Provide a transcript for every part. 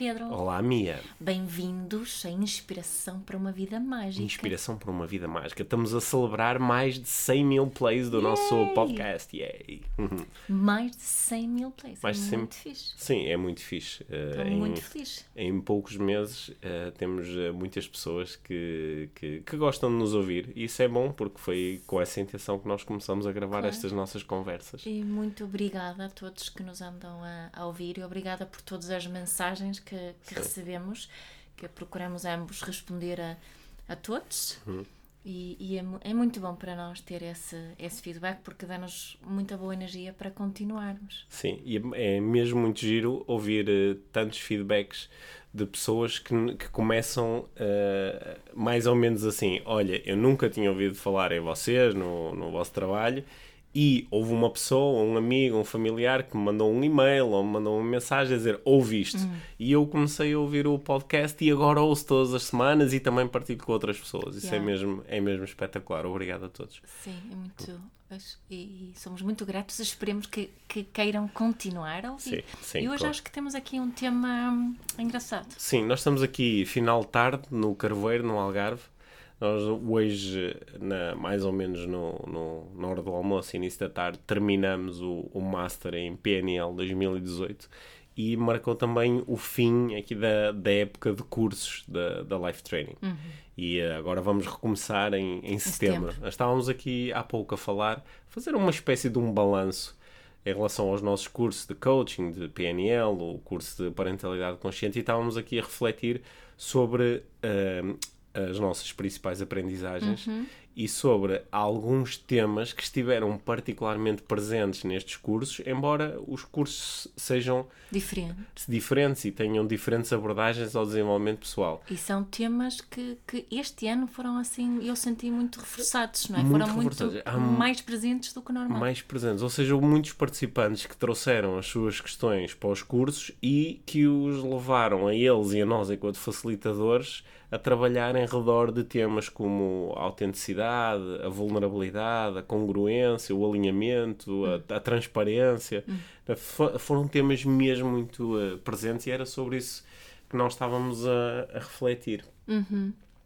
Pedro, Olá, Mia. bem-vindos à Inspiração para uma Vida Mágica. Inspiração por uma Vida Mágica. Estamos a celebrar mais de 100 mil plays do nosso Yay! podcast. Yay! Mais de 100 mil plays, Mais é de 100 muito fixe. Sim, é muito fixe. Uh, Estou em- muito feliz. em poucos meses uh, temos uh, muitas pessoas que, que, que gostam de nos ouvir e isso é bom porque foi com essa intenção que nós começamos a gravar Claro. estas nossas conversas. E muito obrigada a todos que nos andam a, a ouvir e obrigada por todas as mensagens que, que recebemos, que procuramos ambos responder a, a todos. Uhum. E, e é, é muito bom para nós ter esse, esse feedback porque dá-nos muita boa energia para continuarmos. Sim, e é é mesmo muito giro ouvir uh, tantos feedbacks de pessoas que, que começam uh, mais ou menos assim: olha, eu nunca tinha ouvido falar em vocês, no, no vosso trabalho. E houve uma pessoa, um amigo, um familiar que me mandou um e-mail ou me mandou uma mensagem a dizer ouve isto. E eu comecei a ouvir o podcast e agora ouço todas as semanas e também partilho com outras pessoas. Isso é, Yeah. mesmo, é mesmo espetacular. Obrigado a todos. Sim, é muito. E, e somos muito gratos. Esperemos que, que queiram continuar a ouvir. Sim, sim, e hoje claro. acho que temos aqui um tema hum, engraçado. Sim, nós estamos aqui final de tarde no Carvoeiro, no Algarve. Nós hoje, na, mais ou menos no, no, na hora do almoço, início da tarde, terminamos o, o Master em PNL 2018 e marcou também o fim aqui da, da época de cursos da, da Life Training. E eh, agora vamos recomeçar em, em setembro. setembro. Estávamos aqui há pouco a falar, fazer uma espécie de um balanço em relação aos nossos cursos de coaching, de PNL, o curso de parentalidade consciente, e estávamos aqui a refletir sobre ahm, as nossas principais aprendizagens e sobre alguns temas que estiveram particularmente presentes nestes cursos, embora os cursos sejam Diferente. diferentes e tenham diferentes abordagens ao desenvolvimento pessoal. E são temas que, que este ano foram assim, eu senti muito reforçados, não é? Muito foram muito. Há mais presentes do que normal. mais presentes. Ou seja, muitos participantes que trouxeram as suas questões para os cursos e que os levaram a eles e a nós, enquanto facilitadores, a trabalhar em redor de temas como a a vulnerabilidade, a congruência, o alinhamento, a, a transparência. Fo- Foram temas mesmo muito eh, presentes e era sobre isso que nós estávamos a, a refletir.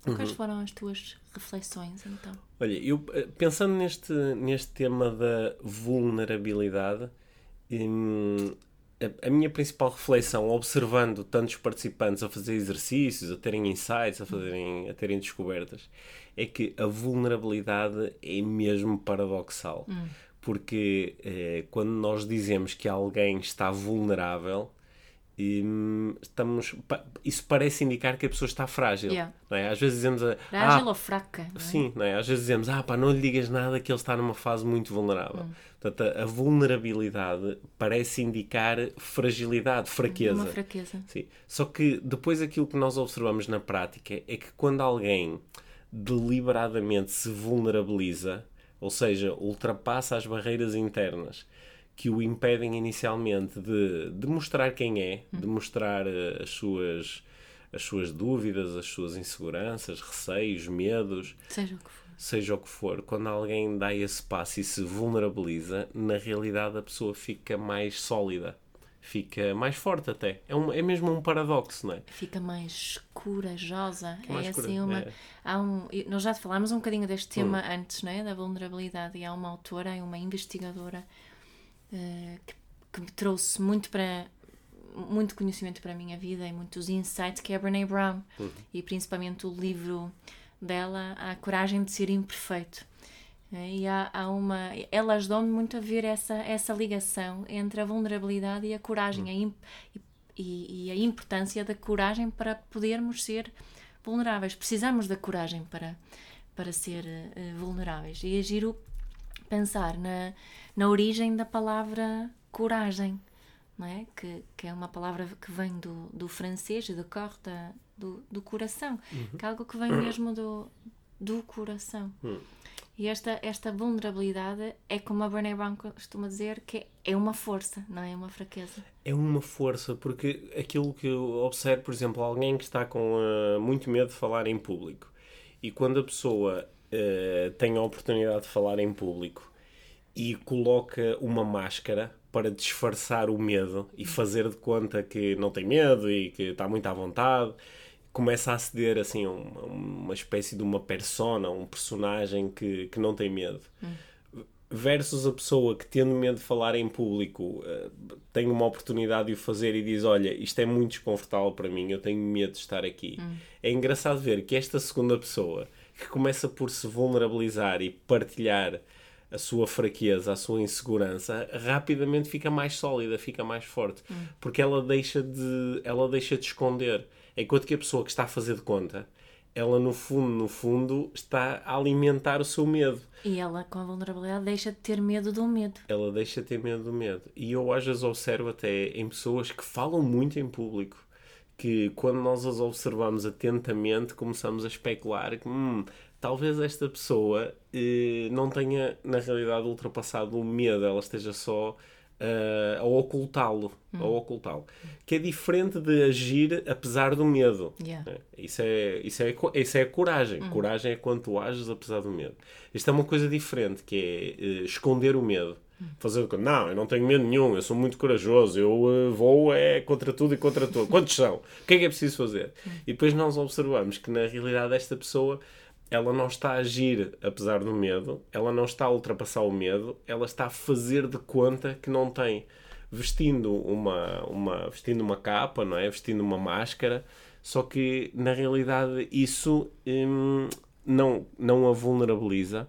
Quais foram as tuas reflexões então? Olha, eu eh, pensando neste, neste tema da vulnerabilidade, hum, a, a minha principal reflexão, observando tantos participantes a fazer exercícios, a terem insights, a, fazerem, a terem descobertas, é que a vulnerabilidade é mesmo paradoxal. Porque eh, quando nós dizemos que alguém está vulnerável, hum, estamos, isso parece indicar que a pessoa está frágil. Yeah. não é? Às vezes dizemos Frágil "Ah, ou fraca? não é? Sim, não é? às vezes dizemos, ah pá, não lhe digas nada que ele está numa fase muito vulnerável. Portanto, a, a vulnerabilidade parece indicar fragilidade, fraqueza. Uma fraqueza. Sim. Só que depois aquilo que nós observamos na prática é que quando alguém deliberadamente se vulnerabiliza, ou seja, ultrapassa as barreiras internas que o impedem inicialmente de, de mostrar quem é, de mostrar eh, as suas, as suas dúvidas, as suas inseguranças, receios, medos, Seja o que for. seja o que for, quando alguém dá esse passo e se vulnerabiliza, na realidade a pessoa fica mais sólida, fica mais forte até. É, um, é mesmo um paradoxo, não é? Fica mais corajosa. mais é assim uma. é. Há um, nós já falámos um bocadinho deste tema antes, não é? Da vulnerabilidade. E há uma autora e uma investigadora eh, que, que me trouxe muito para muito conhecimento para a minha vida e muitos insights que é a Brené Brown e principalmente o livro dela A Coragem de Ser Imperfeito e há, há uma ela ajudou-me muito a ver essa essa ligação entre a vulnerabilidade e a coragem a imp- e, e- a importância da coragem para podermos ser vulneráveis. Precisamos da coragem para para ser eh, vulneráveis. E é giro pensar na, na origem da palavra coragem, não é? Que, que é uma palavra que vem do, do francês, de corps, da, do, do coração, que é algo que vem mesmo do, do coração. E esta, esta vulnerabilidade é como a Brené Brown costuma dizer, que é uma força, não é uma fraqueza. É uma força, porque aquilo que eu observo, por exemplo, alguém que está com uh, muito medo de falar em público e quando a pessoa uh, tem a oportunidade de falar em público e coloca uma máscara para disfarçar o medo e fazer de conta que não tem medo e que está muito à vontade começa a aceder assim a uma, uma espécie de uma persona, um personagem que, que não tem medo. Hum. Versus a pessoa que, tendo medo de falar em público, uh, tem uma oportunidade de o fazer e diz: Olha, isto é muito desconfortável para mim, eu tenho medo de estar aqui. Hum. É engraçado ver que esta segunda pessoa, que começa por se vulnerabilizar e partilhar a sua fraqueza, a sua insegurança, rapidamente fica mais sólida, fica mais forte, hum. porque ela deixa de, ela deixa de esconder Enquanto que a pessoa que está a fazer de conta, ela no fundo, no fundo, está a alimentar o seu medo. E ela, com a vulnerabilidade, deixa de ter medo do medo. Ela deixa de ter medo do medo. E eu às vezes observo até em pessoas que falam muito em público, que quando nós as observamos atentamente, começamos a especular que hum, talvez esta pessoa eh, não tenha, na realidade, ultrapassado o medo, ela esteja só uh, a ocultá-lo. Hum. A ocultá-lo. Que é diferente de agir apesar do medo. Yeah. É, isso, é, isso, é, isso é coragem. Hum. Coragem é quando tu ages apesar do medo. Isto é uma coisa diferente, que é uh, esconder o medo. Hum. Fazer com não, eu não tenho medo nenhum, eu sou muito corajoso, eu uh, vou é contra tudo e contra tudo. Quantos são? O que é que é preciso fazer? Hum. E depois nós observamos que na realidade esta pessoa ela não está a agir apesar do medo, ela não está a ultrapassar o medo, ela está a fazer de conta que não tem. Vestindo uma, uma, vestindo uma capa, não é? Vestindo uma máscara, só que na realidade isso hum, não, não a vulnerabiliza,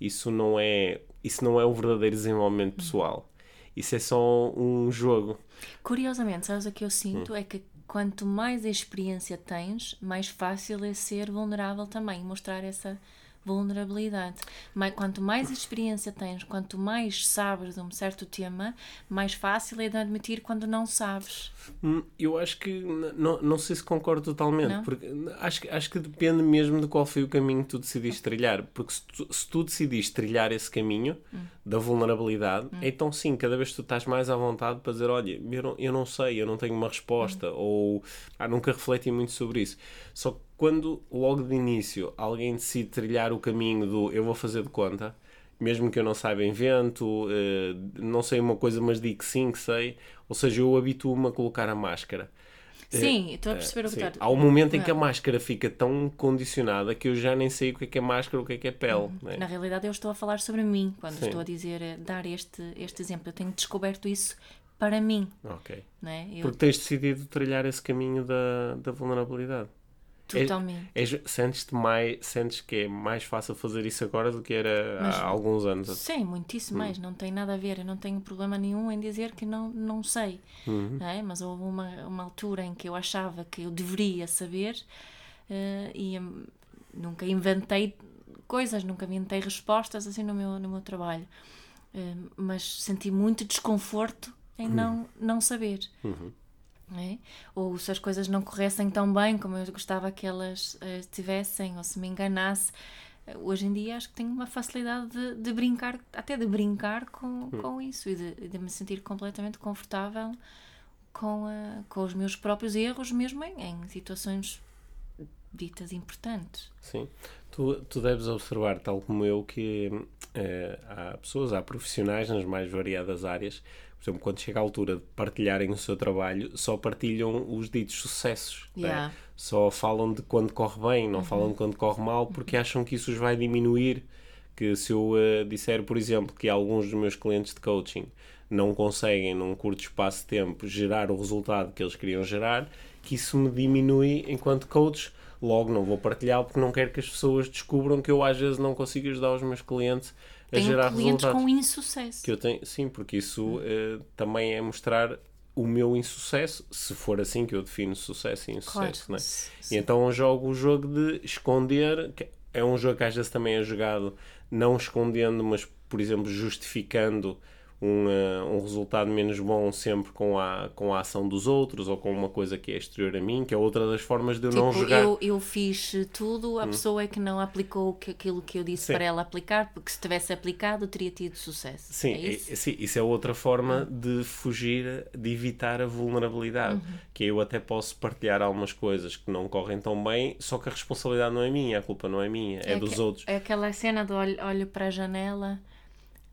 isso não é isso não é o verdadeiro desenvolvimento pessoal. Isso é só um jogo. Curiosamente, sabes o que eu sinto? Hum. É que quanto mais experiência tens, mais fácil é ser vulnerável também, mostrar essa vulnerabilidade. Mas quanto mais experiência tens, quanto mais sabes de um certo tema, mais fácil é de admitir quando não sabes. Hum, eu acho que não, não sei se concordo totalmente, não? porque acho, acho que depende mesmo de qual foi o caminho que tu decidiste trilhar. Porque se tu, se tu decidiste trilhar esse caminho hum. Da vulnerabilidade, hum. então sim, cada vez que tu estás mais à vontade para dizer: Olha, eu não, eu não sei, eu não tenho uma resposta, hum. ou ah, nunca refleti muito sobre isso. Só que quando logo de início alguém decide trilhar o caminho do eu vou fazer de conta, mesmo que eu não saiba invento, eh, não sei uma coisa, mas digo que sim, que sei, ou seja, eu habituo-me a colocar a máscara. Sim, estou a perceber o que está Há um momento em que a máscara fica tão condicionada que eu já nem sei o que é que é máscara, o que é que é pele. Uhum. Na realidade, eu estou a falar sobre mim quando sim. estou a dizer, eh, dar este, este exemplo. Eu tenho descoberto isso para mim. Ok. É? Eu... Porque tens decidido trilhar esse caminho da, da vulnerabilidade. Totalmente. É, é, sentes, mais, sentes que é mais fácil fazer isso agora do que era Mas, há alguns anos? Sim, muitíssimo hum. mais. Não tem nada a ver. Eu não tenho problema nenhum em dizer que não, não sei. Uhum. É? Mas houve uma, uma altura em que eu achava que eu deveria saber uh, e um, nunca inventei coisas, nunca inventei respostas assim no meu, no meu trabalho. Uh, mas senti muito desconforto em uhum. não, não saber. Uhum. É? Ou se as coisas não corressem tão bem como eu gostava que elas uh, tivessem, ou se me enganasse. Uh, hoje em dia acho que tenho uma facilidade de, de brincar, até de brincar com, hum. com isso e de, de, me sentir completamente confortável com, uh, com os meus próprios erros, mesmo em, em situações ditas importantes. Sim, tu, tu deves observar, tal como eu, que há pessoas, há profissionais nas mais variadas áreas por exemplo, quando chega a altura de partilharem o seu trabalho, só partilham os ditos sucessos. Né? Yeah. Né? Só falam de quando corre bem, não uhum. falam de quando corre mal, porque uhum. acham que isso os vai diminuir. Que se eu uh, disser, por exemplo, que alguns dos meus clientes de coaching não conseguem, num curto espaço de tempo, gerar o resultado que eles queriam gerar, que isso me diminui enquanto coach. Logo, não vou partilhar porque não quero que as pessoas descubram que eu às vezes não consigo ajudar os meus clientes a gerar clientes resultados. com insucesso. Que eu tenho, sim, porque isso uh, também é mostrar o meu insucesso, se for assim que eu defino sucesso e insucesso. Claro. Né? E então eu jogo o jogo de esconder, é um jogo que às vezes também é jogado não escondendo, mas, por exemplo, justificando um, uh, um resultado menos bom sempre com a, com a ação dos outros ou com uma coisa que é exterior a mim, que é outra das formas de eu tipo, não jogar. Eu, eu fiz tudo, a hum. pessoa é que não aplicou aquilo que eu disse sim. para ela aplicar, porque se tivesse aplicado teria tido sucesso. Sim, é isso? É, sim, isso é outra forma hum. de fugir, de evitar a vulnerabilidade. Uhum. Que eu até posso partilhar algumas coisas que não correm tão bem, só que a responsabilidade não é minha, a culpa não é minha, é, é dos que, outros. É aquela cena do olho, olho para a janela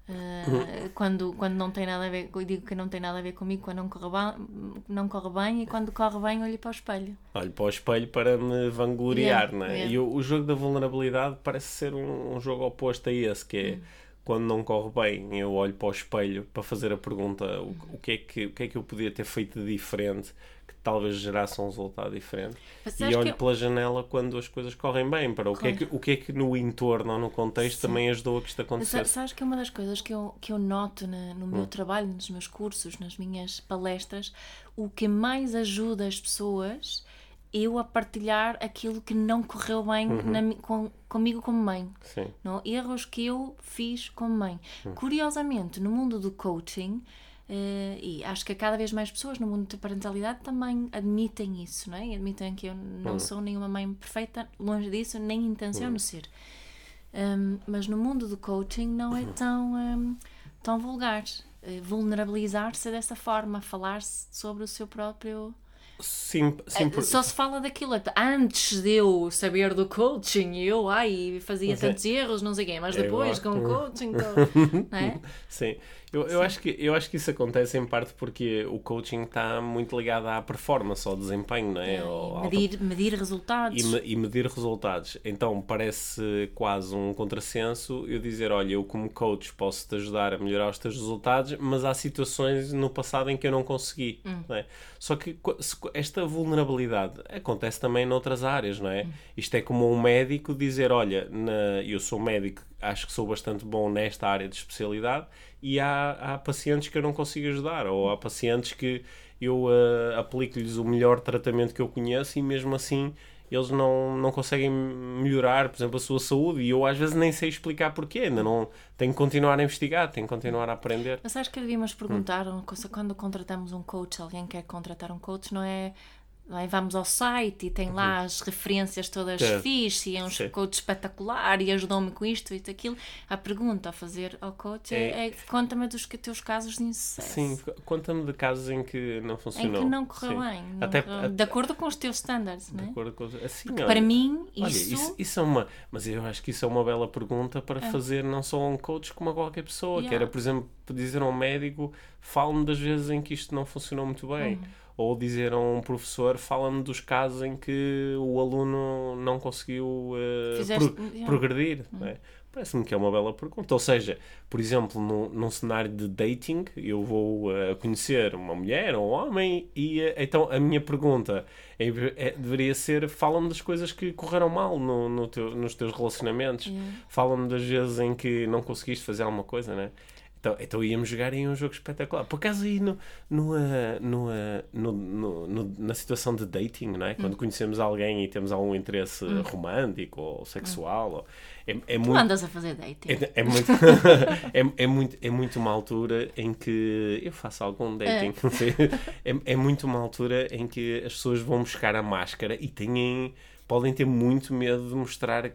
Uh, quando, quando não tem nada a ver, eu digo que não tem nada a ver comigo, quando não corre bem, não corre bem e quando corre bem olho para o espelho. Olho para o espelho para me vangloriar, yeah, né? Yeah. E o, o, jogo da vulnerabilidade parece ser um, um, jogo oposto a esse, que é hum. quando não corre bem, eu olho para o espelho para fazer a pergunta o, o, que, é que, o que é que eu podia ter feito de diferente talvez gerasse um resultado diferente. e olho eu... pela janela quando as coisas correm bem, para o que, é que, o que é que no entorno ou no contexto Sim. também ajudou a que isto acontecesse. Sabes que é uma das coisas que eu, que eu noto na, no meu hum. trabalho, nos meus cursos, nas minhas palestras, o que mais ajuda as pessoas eu a partilhar aquilo que não correu bem uhum. na, com, comigo como mãe. Sim. Não? Erros que eu fiz como mãe. Uhum. Curiosamente, no mundo do coaching, Uh, e acho que cada vez mais pessoas no mundo da parentalidade também admitem isso, não é? Admitem que eu não uhum. sou nenhuma mãe perfeita, longe disso, nem intenciono uhum. ser. Um, mas no mundo do coaching não é uhum. tão, um, tão vulgar. Uh, Vulnerabilizar-se dessa forma, falar-se sobre o seu próprio Sim, sim por... Só se fala daquilo antes de eu saber do coaching, eu ai, fazia mas tantos é... erros, não sei quem, mas é depois com o coaching, então, não é? Sim, eu, eu, acho que, eu acho que isso acontece em parte porque o coaching está muito ligado à performance, ao desempenho, não é? é medir, medir resultados. E, e, medir resultados. Então parece quase um contrassenso eu dizer: olha, eu como coach posso te ajudar a melhorar os teus resultados, mas há situações no passado em que eu não consegui. Hum. Não é? Só que esta vulnerabilidade acontece também noutras áreas, não é? Hum. Isto é como um médico dizer: olha, na, eu sou médico, acho que sou bastante bom nesta área de especialidade e há, há pacientes que eu não consigo ajudar, ou há pacientes que eu uh, aplico-lhes o melhor tratamento que eu conheço e mesmo assim eles não, não conseguem melhorar, por exemplo, a sua saúde e eu às vezes nem sei explicar porquê, ainda não tenho que continuar a investigar, tenho que continuar a aprender. Mas acho que devíamos perguntar, hum. quando contratamos um coach, alguém quer contratar um coach, não é é? Vamos ao site e tem lá uhum. as referências todas é. fixe e é um Sim. coach espetacular e ajudou-me com isto e aquilo. A pergunta a fazer ao coach é, é, é conta-me dos teus casos de insucesso. Sim, conta-me de casos em que não funcionou. Em que não correu Sim. bem. Não até, correu, de acordo com os teus standards, não é? acordo com, assim, olha, para mim, isso... Olha, isso... isso... é uma... Mas eu acho que isso é uma bela pergunta para é. fazer não só a um coach como a qualquer pessoa. Yeah. Que era, por exemplo, dizer a um médico, fale-me das vezes em que isto não funcionou muito bem. Uhum ou dizer a um professor, fala-me dos casos em que o aluno não conseguiu uh, pro, yeah. progredir. Uhum. É? Parece-me que é uma bela pergunta. Ou seja, por exemplo, num, num cenário de dating, eu vou uh, conhecer uma mulher ou um homem e uh, então a minha pergunta é, é, deveria ser fala-me das coisas que correram mal no, no teu, nos teus relacionamentos. Yeah. Fala-me das vezes em que não conseguiste fazer alguma coisa, né? Então, então íamos jogar em um jogo espetacular. Por acaso aí no, no, no, no, na situação de dating, não é? Quando hum. conhecemos alguém e temos algum interesse hum. romântico ou sexual, hum. ou, é, é muito, andas a fazer dating. É, é muito, é, é, muito, é muito uma altura em que eu faço algum dating. É. é, é muito uma altura em que as pessoas vão buscar a máscara e têm podem ter muito medo de mostrar uh,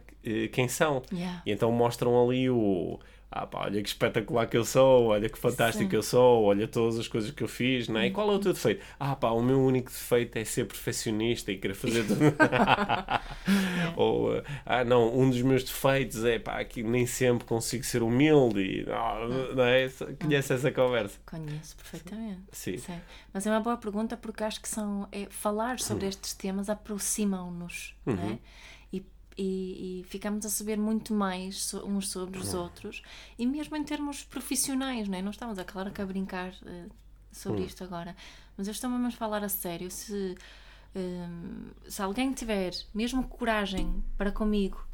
quem são. Yeah. E então mostram ali o ah pá, olha que espetacular que eu sou, olha que fantástico que eu sou, olha todas as coisas que eu fiz, não é? E qual é o teu defeito? Ah pá, o meu único defeito é ser perfeccionista e querer fazer tudo. Ou, ah não, um dos meus defeitos é pá, que nem sempre consigo ser humilde, e, não, não é? Conhece essa conversa? Conheço perfeitamente. Sim. Sim. Mas é uma boa pergunta porque acho que são, é, falar sobre hum. estes temas aproximam-nos, uhum. não é? E, e, ficamos a saber muito mais uns sobre os outros e mesmo em termos profissionais, não é? Não estamos, a claro, que a brincar uh, sobre hum. isto agora, mas eu estou mesmo a falar a sério. Se, um, se alguém tiver mesmo coragem para comigo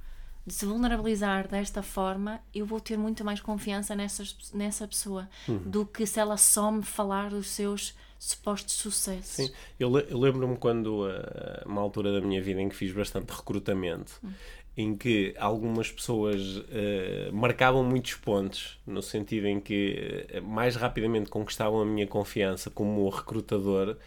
de se vulnerabilizar desta forma, eu vou ter muito mais confiança nessa, nessa pessoa uhum. do que se ela só me falar dos seus supostos sucessos. Sim, eu, eu lembro-me quando, uh, uma altura da minha vida em que fiz bastante recrutamento, hum. em que algumas pessoas uh, marcavam muitos pontos, no sentido em que uh, mais rapidamente conquistavam a minha confiança como recrutador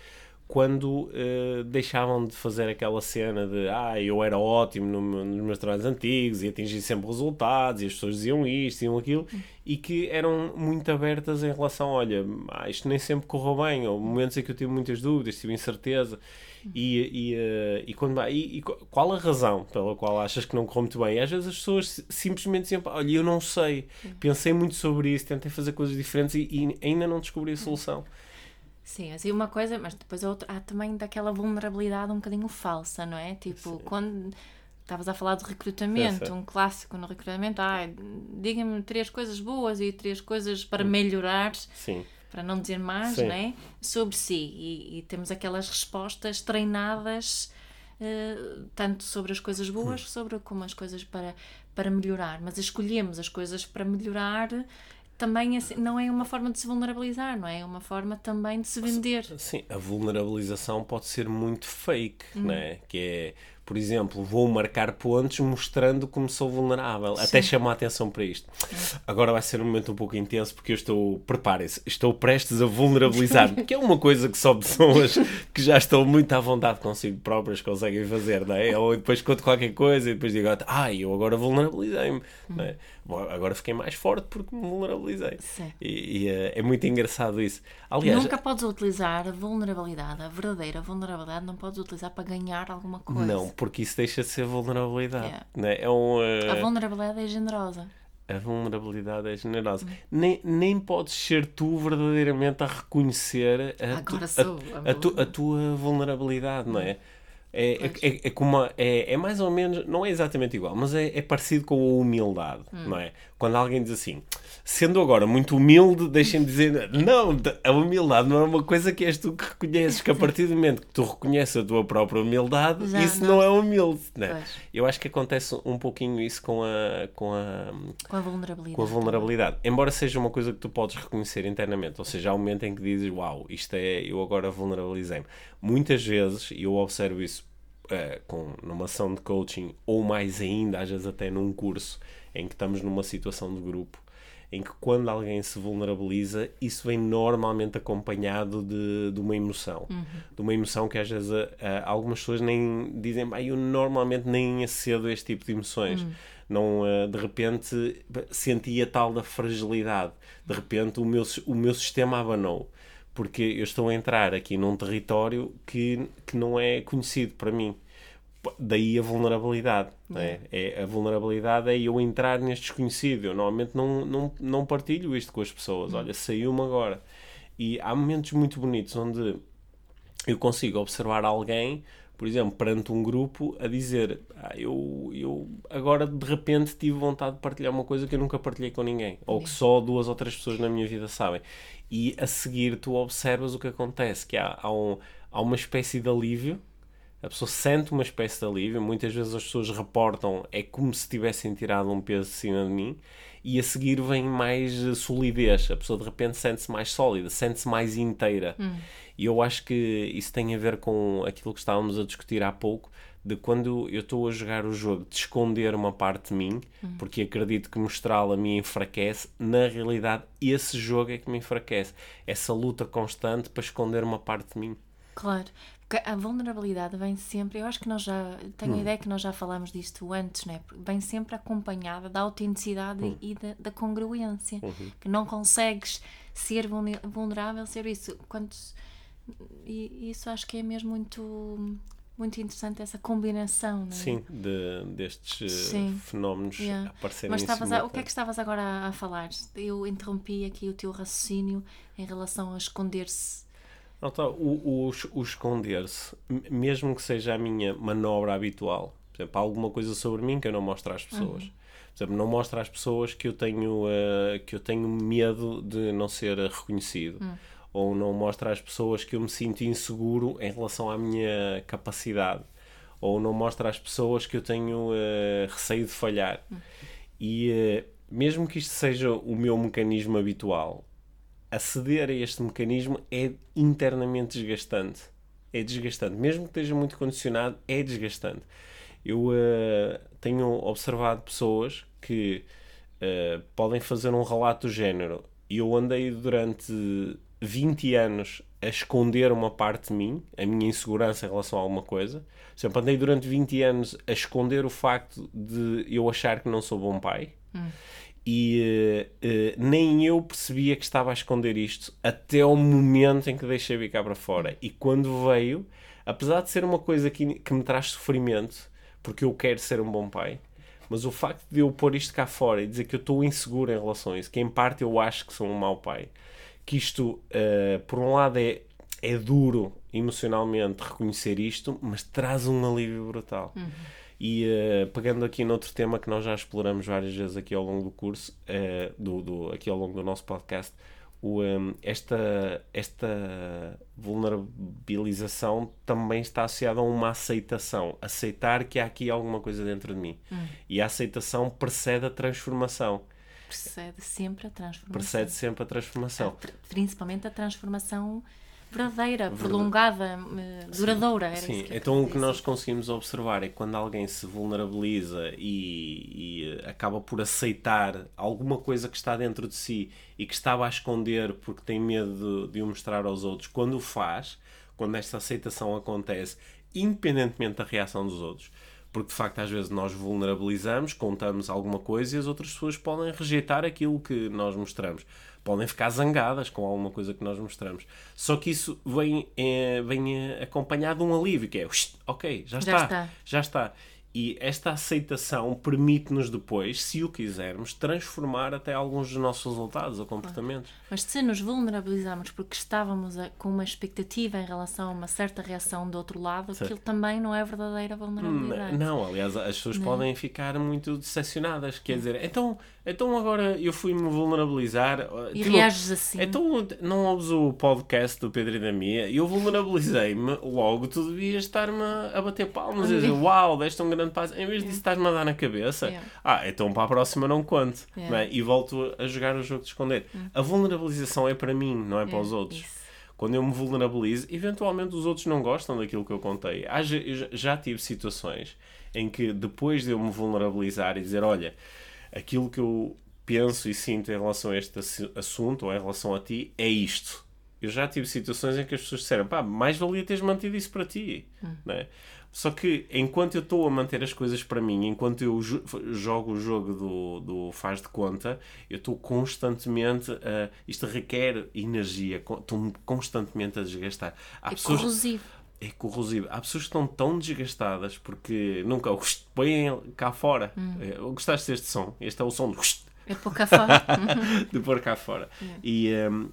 quando uh, deixavam de fazer aquela cena de ah, eu era ótimo no, nos meus trabalhos antigos e atingi sempre resultados e as pessoas diziam isto, diziam aquilo e que eram muito abertas em relação, olha, ah, isto nem sempre correu bem, ou momentos em que eu tive muitas dúvidas, tive incerteza e, e, uh, e, quando, e, e, qual a razão pela qual achas que não correu muito bem? E às vezes as pessoas simplesmente dizem, olha, eu não sei, pensei muito sobre isso, tentei fazer coisas diferentes e, e ainda não descobri a solução. Sim, assim uma coisa, mas depois outra, há também daquela vulnerabilidade um bocadinho falsa, não é? Tipo, Sim. quando estavas a falar de recrutamento, um clássico no recrutamento, ah, diga-me três coisas boas e três coisas para hum. melhorar. Sim. Para não dizer mais, Sim. não é? Sobre si. E, e temos aquelas respostas treinadas, uh, tanto sobre as coisas boas, hum. sobre como as coisas para, para melhorar. Mas escolhemos as coisas para melhorar também assim, não é uma forma de se vulnerabilizar, não é? É uma forma também de se vender. Sim, a vulnerabilização pode ser muito fake, hum. não é? Que é por exemplo, vou marcar pontos mostrando como sou vulnerável, Sim. até chamar a atenção para isto. Agora vai ser um momento um pouco intenso porque eu estou, preparem-se, estou prestes a vulnerabilizar-me, que é uma coisa que só pessoas que já estão muito à vontade consigo próprias conseguem fazer, não é? Ou depois conto qualquer coisa e depois digo, ah, eu agora vulnerabilizei-me, é? agora fiquei mais forte porque me vulnerabilizei. Sim. E, e é, é muito engraçado isso. Aliás, Nunca podes utilizar a vulnerabilidade, a verdadeira vulnerabilidade, não podes utilizar para ganhar alguma coisa. Não, porque isso deixa de ser vulnerabilidade. Yeah. Né? É um, uh... A vulnerabilidade é generosa. A vulnerabilidade é generosa. Hum. Nem, nem podes ser tu verdadeiramente a reconhecer a, tu, a, a, tu, a tua vulnerabilidade, não é? É, é, é, é, como uma, é, é mais ou menos, não é exatamente igual, mas é, é parecido com a humildade, hum. não é? Quando alguém diz assim, sendo agora muito humilde, deixem-me dizer, não, a humildade não é uma coisa que és tu que reconheces, que a partir do momento que tu reconheces a tua própria humildade, Já, isso não. não. é humilde, né? Eu acho que acontece um pouquinho isso com a, com a, com a vulnerabilidade. Com a vulnerabilidade. Embora seja uma coisa que tu podes reconhecer internamente, ou seja, há um momento em que dizes, uau, isto é, eu agora vulnerabilizei-me. Muitas vezes, e eu observo isso uh, com, numa ação de coaching, ou mais ainda, às vezes até num curso, em que estamos numa situação de grupo, em que quando alguém se vulnerabiliza, isso vem normalmente acompanhado de, de uma emoção. Uhum. De uma emoção que às vezes algumas pessoas nem dizem, ah, eu normalmente nem acedo a este tipo de emoções. Uhum. Não, uh, de repente sentia tal da fragilidade. De repente o meu, o meu sistema abanou porque eu estou a entrar aqui num território que, que não é conhecido para mim. Daí a vulnerabilidade. É? é? a vulnerabilidade é eu entrar neste desconhecido. Eu normalmente não, não, não partilho isto com as pessoas. Olha, saiu-me agora. E há momentos muito bonitos onde eu consigo observar alguém, por exemplo, perante um grupo, a dizer: ah, eu, eu agora de repente tive vontade de partilhar uma coisa que eu nunca partilhei com ninguém, ou que só duas ou três pessoas na minha vida sabem e a seguir tu observas o que acontece, que há, há, um, há uma espécie de alívio, a pessoa sente uma espécie de alívio, muitas vezes as pessoas reportam, é como se tivessem tirado um peso de cima de mim, e a seguir vem mais solidez, a pessoa de repente sente-se mais sólida, sente-se mais inteira. Hum. E eu acho que isso tem a ver com aquilo que estávamos a discutir há pouco, de quando eu estou a jogar o jogo de esconder uma parte de mim, uhum. porque acredito que mostrá-la me enfraquece, na realidade esse jogo é que me enfraquece. Essa luta constante para esconder uma parte de mim. Claro, porque a vulnerabilidade vem sempre, eu acho que nós já, tenho hum. a ideia que nós já falamos disto antes, né? vem sempre acompanhada da autenticidade hum. e da, da congruência, uhum. que não consegues ser vulnerável, ser isso. Quantos, e isso acho que é mesmo muito muito interessante essa combinação, não é? Sim, de, destes eh, Sim. fenómenos yeah. aparecerem Mas estavas a, o que é que estavas agora a, falar? Eu interrompi aqui o teu raciocínio em relação a esconder-se. Não, tá, o, o, o esconder-se, mesmo que seja a minha manobra habitual, por exemplo, há alguma coisa sobre mim que eu não mostro às pessoas. Uhum. Por exemplo, não mostro às pessoas que eu tenho, uh, que eu tenho medo de não ser reconhecido. Uhum ou não mostra às pessoas que eu me sinto inseguro em relação à minha capacidade, ou não mostra às pessoas que eu tenho uh, receio de falhar. E uh, mesmo que isto seja o meu mecanismo habitual, aceder a este mecanismo é internamente desgastante. É desgastante. Mesmo que esteja muito condicionado, é desgastante. Eu uh, tenho observado pessoas que podem fazer um relato do género. Eu andei durante 20 anos a esconder uma parte de mim, a minha insegurança em relação a alguma coisa. Exemplo, andei durante 20 anos a esconder o facto de eu achar que não sou bom pai. Hum. E uh, uh, nem eu percebia que estava a esconder isto até o momento em que deixei vir cá para fora. E quando veio, apesar de ser uma coisa que, que me traz sofrimento, porque eu quero ser um bom pai, mas o facto de eu pôr isto cá fora e dizer que eu estou inseguro em relação a isso, que em parte eu acho que sou um mau pai, que isto, uh, por um lado, é, é duro emocionalmente reconhecer isto, mas traz um alívio brutal. Uhum. E uh, pegando aqui noutro tema que nós já exploramos várias vezes aqui ao longo do curso, uh, do, do, aqui ao longo do nosso podcast, o, um, esta, esta vulnerabilização também está associada a uma aceitação. Aceitar que há aqui alguma coisa dentro de mim. Hum. E a aceitação precede a transformação. Precede sempre a transformação. Precede sempre a transformação. Principalmente a transformação verdadeira, prolongada, eh, duradoura. Sim, então o que nós conseguimos observar é que quando alguém se vulnerabiliza e, e, acaba por aceitar alguma coisa que está dentro de si e que estava a esconder porque tem medo de, de o mostrar aos outros, quando o faz, quando esta aceitação acontece, independentemente da reação dos outros, porque de facto às vezes nós vulnerabilizamos, contamos alguma coisa e as outras pessoas podem rejeitar aquilo que nós mostramos podem ficar zangadas com alguma coisa que nós mostramos. Só que isso vem, é, vem acompanhado de um alívio, que é, ok, já está, já está. Já está. E esta aceitação permite-nos depois, se o quisermos, transformar até alguns dos nossos resultados ou comportamentos. Mas se nos vulnerabilizamos porque estávamos a, com uma expectativa em relação a uma certa reação do outro lado, certo. aquilo também não é verdadeira vulnerabilidade. Não, não aliás, as pessoas não. podem ficar muito decepcionadas. Quer dizer, então, então agora eu fui-me vulnerabilizar. E tipo, reages assim. Então não ouves o podcast do Pedro e da Mia e eu vulnerabilizei-me, logo tu devias estar-me a bater palmas e dizer, uau, deste um grande grande passo. Em vez disso, estás-me a dar na cabeça. Yeah. Ah, então para a próxima não conto. Yeah. É? E volto a jogar o jogo de esconder. Mm. A vulnerabilização é para mim, não é para os outros. Isso. Quando eu me vulnerabilizo, eventualmente os outros não gostam daquilo que eu contei. Há, já tive situações em que depois de eu me vulnerabilizar e dizer, olha, aquilo que eu penso e sinto em relação a este assunto ou em relação a ti é isto. Eu já tive situações em que as pessoas disseram, pá, mais valia teres mantido isso para ti. Hum. Né? Só que enquanto eu estou a manter as coisas para mim, enquanto eu jogo o jogo do, do faz de conta, eu estou constantemente a. Isto requer energia, estou constantemente a desgastar. Há é pessoas, corrosivo. É corrosivo. Há pessoas que estão tão desgastadas porque nunca põem cá fora. Hum. É, gostaste deste som? Este é o som do. É pôr cá fora. de pôr cá fora. E um,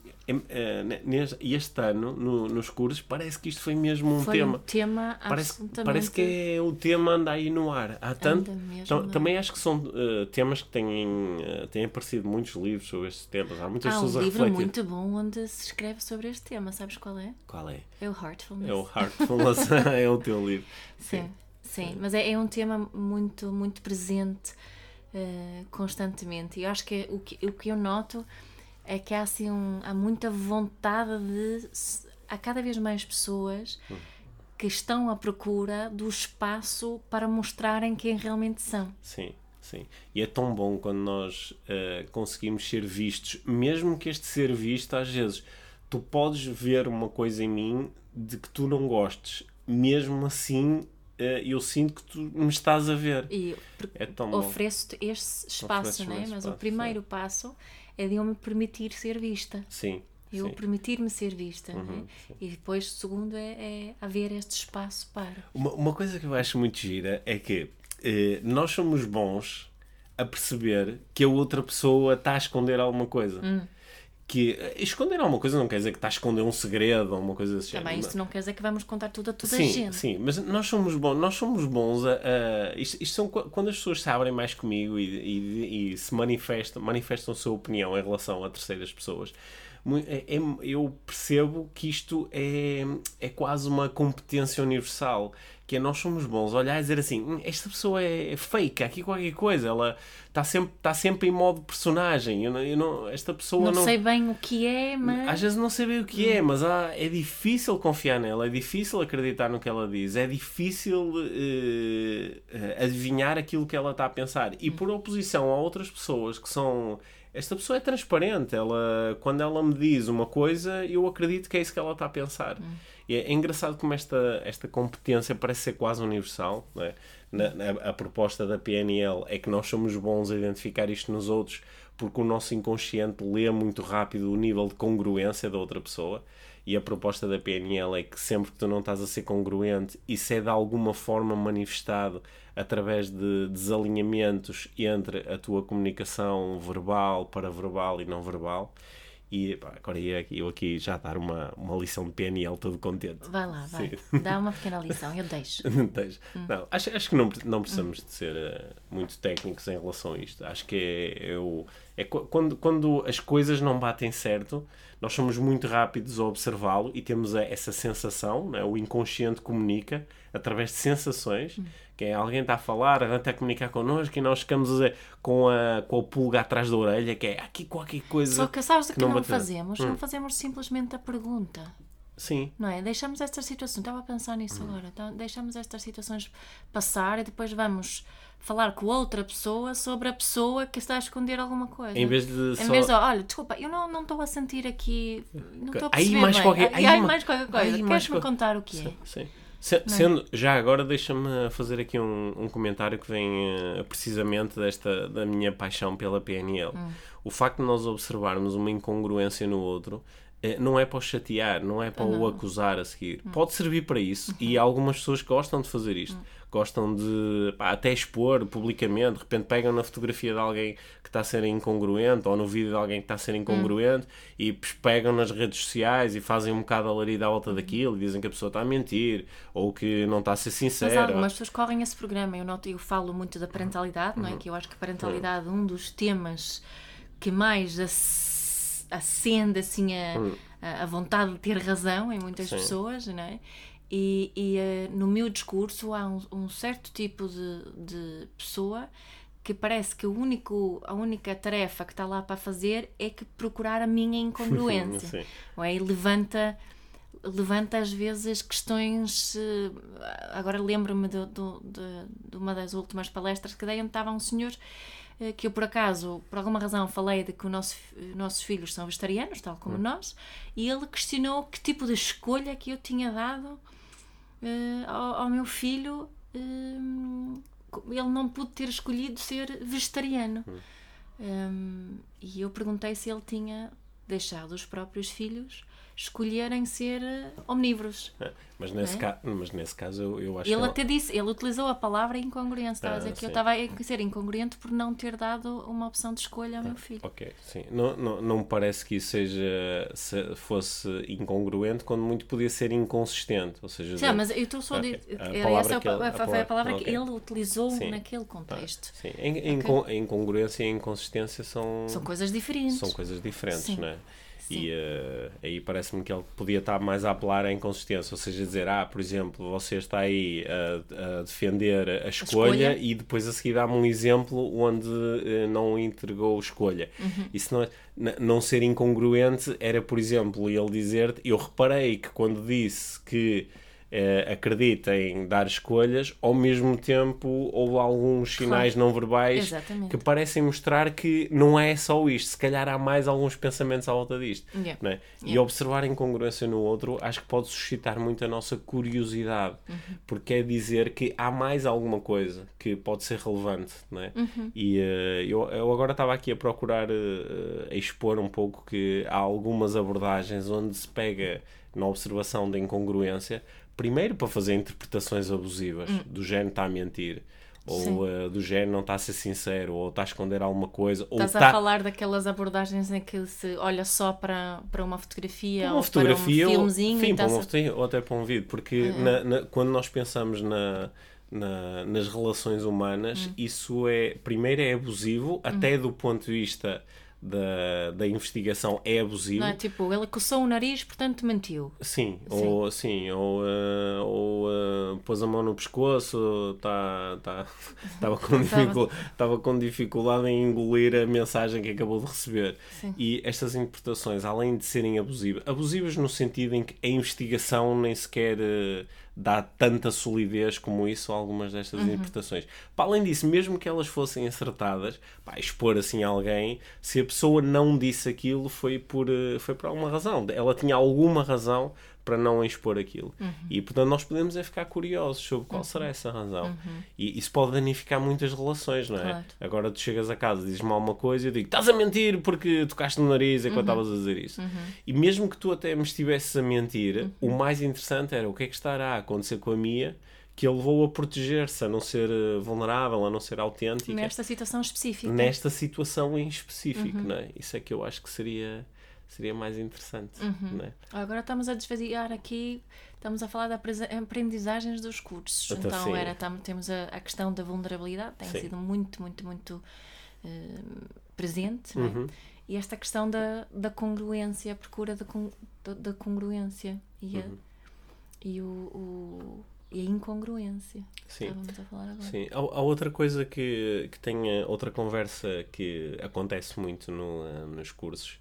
este ano, no, nos cursos, parece que isto foi mesmo um foi tema. Um tema parece, parece que é o tema anda aí no ar. Há tanto, então, também acho que são uh, temas que têm, uh, têm aparecido muitos livros sobre estes temas. Há muitas Há pessoas um a livro refletir. muito bom onde se escreve sobre este tema. Sabes qual é? Qual é? É o Heartfulness. É o Heartfulness, é o teu livro. Sim, sim. sim. Mas é, é um tema muito, muito presente uh, constantemente. E eu acho que o, que o que eu noto é que há assim um, há muita vontade de há cada vez mais pessoas que estão à procura do espaço para mostrarem quem realmente são. Sim, sim. E é tão bom quando nós uh, conseguimos ser vistos, mesmo que este ser visto, às vezes, tu podes ver uma coisa em mim de que tu não gostes, mesmo assim eh, eu sinto que tu me estás a ver. E é ofereço-te este espaço, né? mas espaço, o primeiro sim. passo é de eu me permitir ser vista. Sim. Eu permitir-me ser vista. Uhum, né? E depois, o segundo, é, é, haver este espaço para. Uma, uma coisa que eu acho muito gira é que eh, nós somos bons a perceber que a outra pessoa está a esconder alguma coisa. Hum que esconder alguma coisa não quer dizer que está a esconder um segredo ou uma coisa assim. Também isso não quer dizer que vamos contar tudo a toda sim, a gente. Sim, mas nós somos bons, nós somos bons a. a isto, isto, são quando as pessoas se abrem mais comigo e, e, e, se manifestam, manifestam a sua opinião em relação a terceiras pessoas. É, é, eu percebo que isto é, é quase uma competência universal que é nós somos bons olhar e dizer assim, "Hum, esta pessoa é fake, há aqui qualquer coisa, ela está sempre, está sempre em modo personagem, eu não, eu não- esta pessoa Não, não... sei bem o que é, mas. Às vezes não sei bem o que é, mas há- é difícil confiar nela, é difícil acreditar no que ela diz, é difícil eh, eh, adivinhar aquilo que ela está a pensar. E por oposição a outras pessoas que são. Esta pessoa é transparente, ela, quando ela me diz uma coisa, eu acredito que é isso que ela está a pensar. É engraçado como esta, esta competência parece ser quase universal. Não é? Na- na- a proposta da PNL é que nós somos bons a identificar isto nos outros porque o nosso inconsciente lê muito rápido o nível de congruência da outra pessoa. E a proposta da PNL é que sempre que tu não estás a ser congruente, isso é de alguma forma manifestado através de desalinhamentos entre a tua comunicação verbal, paraverbal e não verbal. E pá, agora ia aqui- eu aqui já dar uma, uma lição de PNL todo contente. Vai lá, vai. Sim. Dá uma pequena lição, eu deixo. Não tens. Não, acho, acho que não, não precisamos de ser eh, muito técnicos em relação a isto. Acho que é, é, o, é qu- quando, quando as coisas não batem certo, nós somos muito rápidos a observá-lo e temos a- essa sensação, né? o inconsciente comunica através de sensações, que é alguém está a falar, alguém está a comunicar connosco e nós ficamos a com, a, com a pulga atrás da orelha, que é "Há aqui qualquer coisa. Só que sabes o que não não, bateu." fazemos? Não fazemos simplesmente a pergunta. Sim. Não é? Deixamos estas situações, estava a pensar nisso agora, então, deixamos estas situações passar e depois vamos falar com outra pessoa sobre a pessoa que está a esconder alguma coisa. Em vez de Em só- vez de, olha, desculpa, eu não não estou a sentir aqui, não estou a Aí perceber mais bem. qualquer- Aí, aí aí ma- mais qualquer aí coisa. Queres-me qual- contar o que é? Sim, sim. Se- Sendo, já agora deixa-me fazer aqui um, um comentário que vem eh, precisamente desta da minha paixão pela PNL. Hum. O facto de nós observarmos uma incongruência no outro não é para o chatear, não é para o acusar a seguir. Hum. Pode servir para isso Uhum. e algumas pessoas gostam de fazer isto. Gostam de pá, até expor publicamente, de repente pegam na fotografia de alguém que está a ser incongruente ou no vídeo de alguém que está a ser incongruente e pegam nas redes sociais e fazem um bocado a larida à volta daquilo e dizem que a pessoa está a mentir ou que não está a ser Mas sincera. algumas pessoas correm esse programa. Eu, noto, eu falo muito da parentalidade, Uhum. não é? Que eu acho que a parentalidade é um dos temas que mais ac- acende assim a, a- a vontade de ter razão em muitas. Sim. pessoas, não é? E, e, eh, no meu discurso há um, um certo tipo de, de pessoa que parece que o único, a única tarefa que está lá para fazer é que procurar a minha incongruência. Não é? E levanta levanta às vezes questões eh, agora lembro-me do- de, de uma das últimas palestras que dei onde estava um senhor que eu por acaso, por alguma razão falei de que nosso, nossos filhos são vegetarianos, tal como nós e ele questionou que tipo de escolha que eu tinha dado eh, ao, ao meu filho eh, ele não pôde ter escolhido ser vegetariano. Um, e eu perguntei se ele tinha deixado os próprios filhos escolherem ser eh, omnívoros. É, Mas nesse, É? ca... mas nesse caso eu, eu acho Ele que é até disse, ele utilizou a palavra incongruência. Estava a Ah, dizer que eu sim. estava a ser incongruente por não ter dado uma opção de escolha ao meu filho. Ok, sim. Não, não, não me parece que isso seja, se fosse incongruente quando muito podia ser inconsistente. Ou seja, Sim, mas eu estou só a Ok. dizer. A essa a, que ele- a foi a palavra- palavra que ele utilizou Sim. naquele contexto. Sim, em, em Ok. con- a incongruência e a inconsistência são, São coisas diferentes. são coisas diferentes, Sim. não é? Sim. E eh, aí parece-me que ele podia estar mais a apelar à inconsistência, ou seja, dizer, ah, por exemplo, você está aí a, a defender a escolha, escolha. e depois a seguir dá-me um exemplo onde eh, não entregou escolha. Uhum. Isso não, é- não ser incongruente era, por exemplo, ele dizer, eu reparei que quando disse que eh, acredita em dar escolhas, ao mesmo tempo houve alguns sinais não verbais Exatamente. que parecem mostrar que não é só isto, se calhar há mais alguns pensamentos à volta disto. Yeah. é? E Yeah. observar a incongruência no outro acho que pode suscitar muito a nossa curiosidade, Uhum. porque quer dizer que há mais alguma coisa que pode ser relevante. É? Uhum. E eh, eu, eu agora estava aqui a procurar eh, expor um pouco que há algumas abordagens onde se pega na observação da incongruência, primeiro para fazer interpretações abusivas, do género está a mentir. Hum. Ou eh, do género não está a ser sincero, ou está a esconder alguma coisa, ou Estás está a falar daquelas abordagens em que se olha só para, para uma fotografia, uma ou fotografia para um filmezinho para está-se- fotografia, ou até para um vídeo, porque na- na- quando nós pensamos na, na- nas relações humanas, Hum. isso é, primeiro é abusivo, até do ponto de vista da, da investigação é abusivo. Não é tipo, ele coçou o nariz, portanto mentiu. Sim, ou sim, ou, uh, ou uh, pôs a mão no pescoço, tá, tá, estava com, dificul, estava com dificuldade em engolir a mensagem que acabou de receber. Sim. E estas interpretações, além de serem abusivas, abusivas no sentido em que a investigação nem sequer. Uh, dá tanta solidez como isso a algumas destas uhum. interpretações. Para além disso, mesmo que elas fossem acertadas, pá, expor assim alguém, se a pessoa não disse aquilo foi por, eh, foi por alguma razão. Ela tinha alguma razão para não expor aquilo. Uhum. E portanto nós podemos é ficar curiosos sobre qual uhum. será essa razão. Uhum. E isso pode danificar muitas relações, não é? Claro. Agora tu chegas a casa, dizes-me alguma coisa e eu digo estás a mentir porque tocaste no nariz enquanto uhum. estavas a dizer isso. Uhum. E mesmo que tu até me estivesses a mentir, o mais interessante era o que é que estará a acontecer com a Mia que ele levou a proteger-se, a não ser eh, vulnerável, a não ser autêntica. Nesta situação específica. Nesta situação em específico, não é? Isso é que eu acho que seria seria mais interessante. Uhum. É? Agora estamos a desvaziar aqui, estamos a falar de aprendizagens dos cursos. Então, então era, tam, temos a, a, questão da vulnerabilidade, tem sim. sido muito, muito, muito uh, presente. É? Uhum. E esta questão da, da congruência, a procura da, da, da congruência e, a, uhum. e o, o e a incongruência. Sim. Estávamos a falar agora. Sim. Há, há, outra coisa que, que tem outra conversa que acontece muito no, uh, nos cursos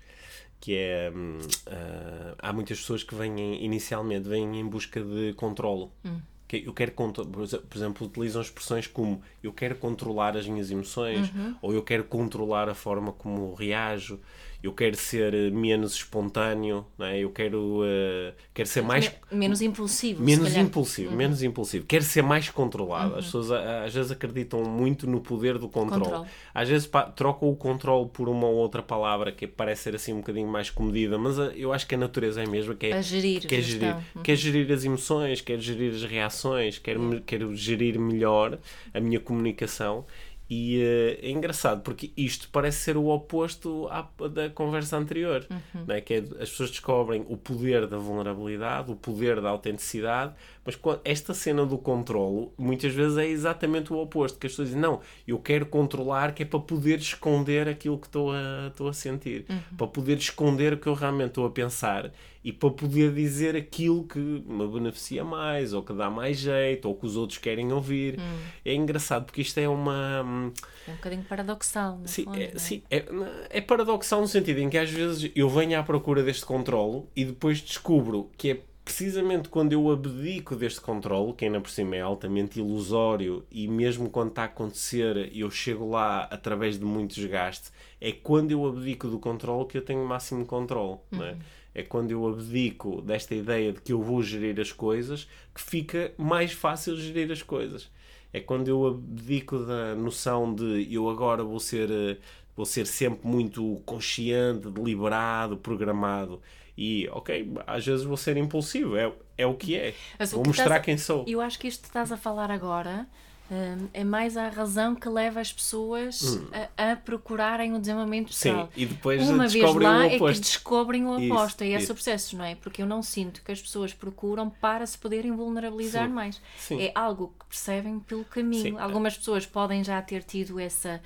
que é uh, há muitas pessoas que vêm inicialmente vêm em busca de controle hum. que eu quero por exemplo utilizam expressões como eu quero controlar as minhas emoções uhum. ou eu quero controlar a forma como reajo eu quero ser eh, menos espontâneo, não é? eu quero, uh, quero ser mais. Menos impulsivo. Menos impulsivo, uhum. menos impulsivo. Quero ser mais controlado. Uhum. As pessoas às vezes acreditam muito no poder do controle. controle. Às vezes pá, trocam o controle por uma ou outra palavra que parece ser assim um bocadinho mais comedida, mas a, eu acho que a natureza é a mesma. Que é, a gerir. Quer gerir, uhum. quer gerir as emoções, quer gerir as reações, quer, quero gerir melhor a minha comunicação e uh, é engraçado porque isto parece ser o oposto à, da conversa anterior, uhum. é? que é, as pessoas descobrem o poder da vulnerabilidade, o poder da autenticidade, mas esta cena do controlo muitas vezes é exatamente o oposto, que as pessoas dizem, não, eu quero controlar que é para poder esconder aquilo que estou a, estou a sentir, uhum. para poder esconder o que eu realmente estou a pensar e para poder dizer aquilo que me beneficia mais, ou que dá mais jeito, ou que os outros querem ouvir. Hum. É engraçado porque isto é uma. Hum, é um bocadinho paradoxal, sim, fundo, é, é? sim é, é, paradoxal no sentido em que às vezes eu venho à procura deste controlo e depois descubro que é precisamente quando eu abdico deste controle, que ainda por cima é altamente ilusório e mesmo quando está a acontecer eu chego lá através de muito desgaste, é quando eu abdico do controle que eu tenho o máximo controle. Uhum. É? é quando eu abdico desta ideia de que eu vou gerir as coisas que fica mais fácil gerir as coisas. É quando eu abdico da noção de eu agora vou ser, eh, vou ser sempre muito consciente, deliberado, programado. E, ok, às vezes vou ser impulsivo, é, é o que é. Mas vou mostrar quem sou. Eu acho que isto que estás a falar agora um, é mais a razão que leva as pessoas hum. a, a, procurarem o desenvolvimento pessoal. Sim, e depois Uma vez lá é que descobrem o oposto. Isso, é esse isso. processo, não é? Porque eu não sinto que as pessoas procuram para se poderem vulnerabilizar Sim. mais. Sim. É algo que percebem pelo caminho. Sim. Algumas pessoas podem já ter tido essa,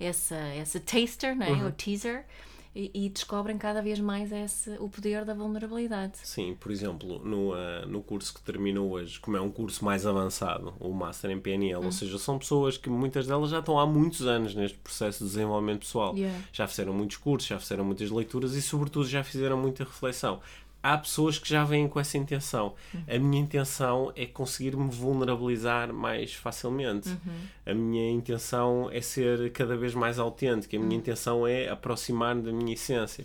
essa, essa taster, não é? Uhum. Ou teaser e, e, descobrem cada vez mais esse, o poder da vulnerabilidade. Sim, por exemplo, no, uh, no curso que terminou hoje, como é um curso mais avançado, o Master em PNL, hum. ou seja, são pessoas que muitas delas já estão há muitos anos neste processo de desenvolvimento pessoal. Yeah. Já fizeram muitos cursos, já fizeram muitas leituras e, sobretudo, já fizeram muita reflexão há pessoas que já vêm com essa intenção. Uhum. A minha intenção é conseguir-me vulnerabilizar mais facilmente. Uhum. A minha intenção é ser cada vez mais autêntico. A minha uhum. intenção é aproximar-me da minha essência.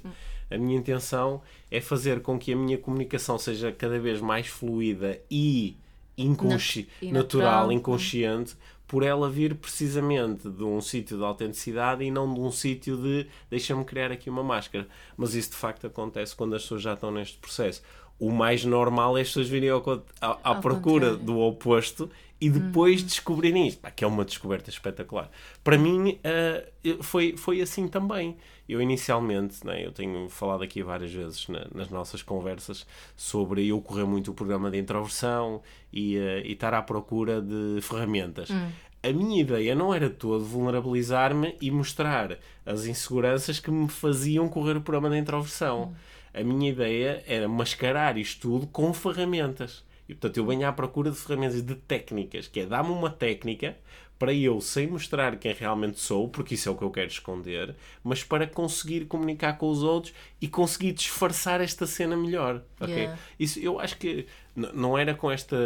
A minha intenção é fazer com que a minha comunicação seja cada vez mais fluida e, inconsci Nat e natural, natural. inconsciente, por ela vir precisamente de um sítio de autenticidade e não de um sítio de deixa-me criar aqui uma máscara. Mas isso de facto acontece quando as pessoas já estão neste processo. O mais normal é as pessoas virem ao, à, à procura contrário. do oposto e depois uhum. descobrirem isto, que é uma descoberta espetacular. Para mim uh, foi, foi assim também. Eu inicialmente, né, eu tenho falado aqui várias vezes na, nas nossas conversas sobre eu correr muito o programa de introversão e, uh, e estar à procura de ferramentas. Hum. A minha ideia não era todo vulnerabilizar-me e mostrar as inseguranças que me faziam correr o programa da introversão. A minha ideia era mascarar isto tudo com ferramentas. E portanto eu venho à procura de ferramentas, de técnicas, que é dar-me uma técnica para eu, sem mostrar quem realmente sou, porque isso é o que eu quero esconder, mas para conseguir comunicar com os outros e conseguir disfarçar esta cena melhor. ok? Yeah. Isso eu acho que não era com esta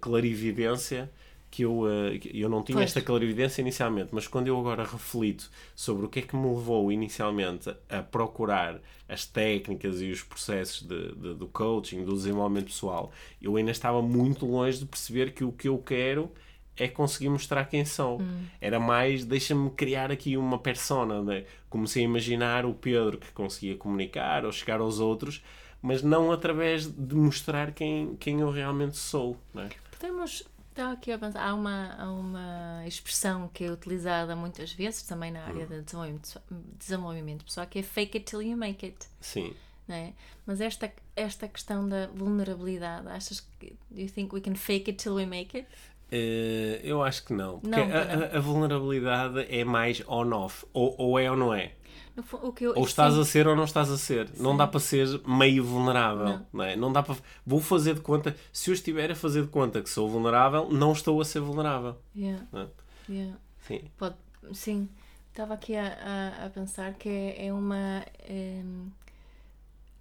clarividência que eu, eh, eu não tinha Pois. esta clarividência inicialmente, mas quando eu agora reflito sobre o que é que me levou inicialmente a procurar as técnicas e os processos de, de- do coaching, do desenvolvimento pessoal, eu ainda estava muito longe de perceber que o que eu quero é conseguir mostrar quem sou. Era mais, deixa-me criar aqui uma persona. Né? Comecei a imaginar o Pedro que conseguia comunicar ou chegar aos outros, mas não através de mostrar quem, quem eu realmente sou. Né? Podemos. Estava aqui a pensar. Há uma, há uma expressão que é utilizada muitas vezes também na área de desenvolvimento, desenvolvimento pessoal que é fake it till you make it. Sim. é? Mas esta, esta questão da vulnerabilidade, achas que. Do you think we can fake it till we make it? Eh, eu acho que não. Porque Não, a- a vulnerabilidade é mais on-off. Ou, ou é ou não é. No o que eu, Ou estás sim, a ser ou não estás a ser. Não dá para ser meio vulnerável. Não. é? Não dá para. Vou fazer de conta. Se eu estiver a fazer de conta que sou vulnerável, não estou a ser vulnerável. Yeah, não é? yeah. Sim. Pode, sim, estava aqui a, a, a pensar que é, é uma. em,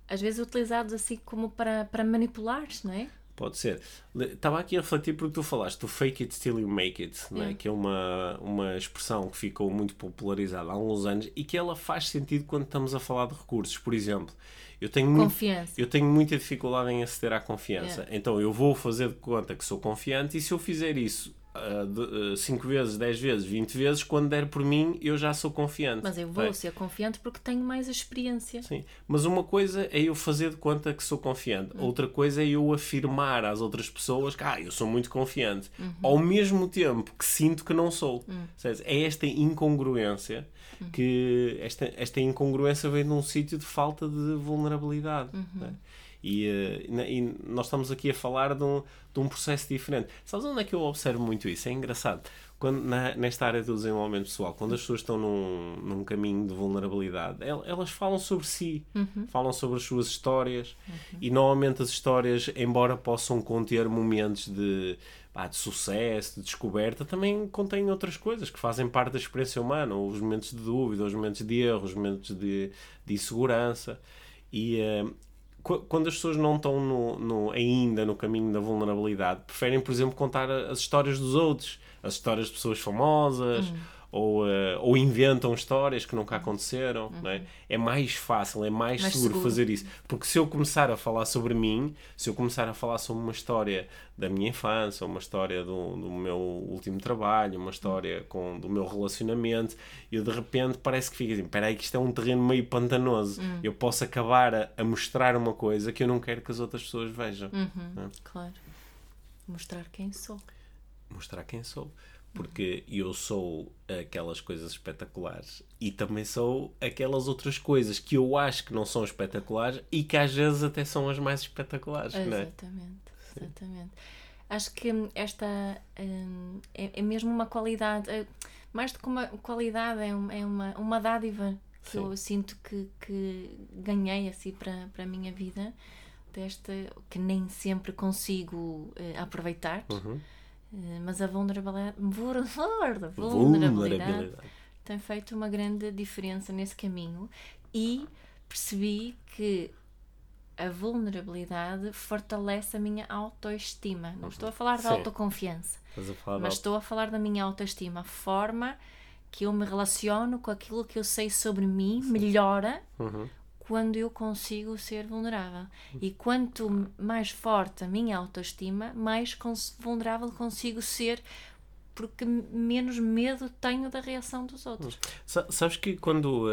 às vezes utilizados assim como para, para manipular, não é? Pode ser. Estava aqui a refletir porque tu falaste do fake it till you make it, é? Yeah. que é uma, uma expressão que ficou muito popularizada há uns anos e que ela faz sentido quando estamos a falar de recursos. Por exemplo, eu tenho, muito, Confiança. eu tenho muita dificuldade em aceder à confiança. Então eu vou fazer de conta que sou confiante e se eu fizer isso 5 vezes, 10 vezes, 20 vezes, quando der por mim, eu já sou confiante. Mas eu vou Bem, ser confiante porque tenho mais experiência. Sim, mas uma coisa é eu fazer de conta que sou confiante, outra coisa é eu afirmar às outras pessoas que ah, eu sou muito confiante, ao mesmo tempo que sinto que não sou. Percebes? É esta incongruência que esta, esta incongruência vem de um sítio de falta de vulnerabilidade. né? E, eh, e nós estamos aqui a falar de um, de um processo diferente. Sabes onde é que eu observo muito isso? É engraçado. Quando, na- nesta área do desenvolvimento pessoal, quando as pessoas estão num, num caminho de vulnerabilidade, el- elas falam sobre si, falam sobre as suas histórias e normalmente as histórias, embora possam conter momentos de, pá, de sucesso, de descoberta, também contêm outras coisas que fazem parte da experiência humana, os momentos de dúvida, os momentos de erro, os momentos de, de insegurança. E, eh, quando as pessoas não estão no, no- ainda no caminho da vulnerabilidade, preferem, por exemplo, contar as histórias dos outros, as histórias de pessoas famosas, ou, eh, ou inventam histórias que nunca aconteceram. não é? é mais fácil, é mais, Mais seguro, seguro. fazer isso. Porque se eu começar a falar sobre mim, se eu começar a falar sobre uma história da minha infância, uma história do, do meu último trabalho, uma história com, do meu relacionamento, eu de repente parece que fica assim: espera aí, que isto é um terreno meio pantanoso. Eu posso acabar a, a mostrar uma coisa que eu não quero que as outras pessoas vejam. não é? Claro. Mostrar quem sou. Mostrar quem sou. Porque eu sou aquelas coisas espetaculares e também sou aquelas outras coisas que eu acho que não são espetaculares e que às vezes até são as mais espetaculares, não é? Exatamente, exatamente. Acho que esta hum, é, é mesmo uma qualidade, é, mais do que uma qualidade, é, um- é uma, uma dádiva que eu sinto que, que ganhei assim para, para a minha vida, desta que nem sempre consigo eh, aproveitar, Uhum. Eh, mas a vulnerabilidade, vulner- vulnerabilidade Vulnerabilidade. tem feito uma grande diferença nesse caminho e percebi que a vulnerabilidade fortalece a minha autoestima. Não estou a falar de Sim. autoconfiança, falar de mas algo- estou a falar da minha autoestima. A forma que eu me relaciono com aquilo que eu sei sobre mim melhora Uhum. Quando eu consigo ser vulnerável. E quanto mais forte a minha autoestima, mais cons- vulnerável consigo ser, porque menos medo tenho da reação dos outros. Sa- Sabes que quando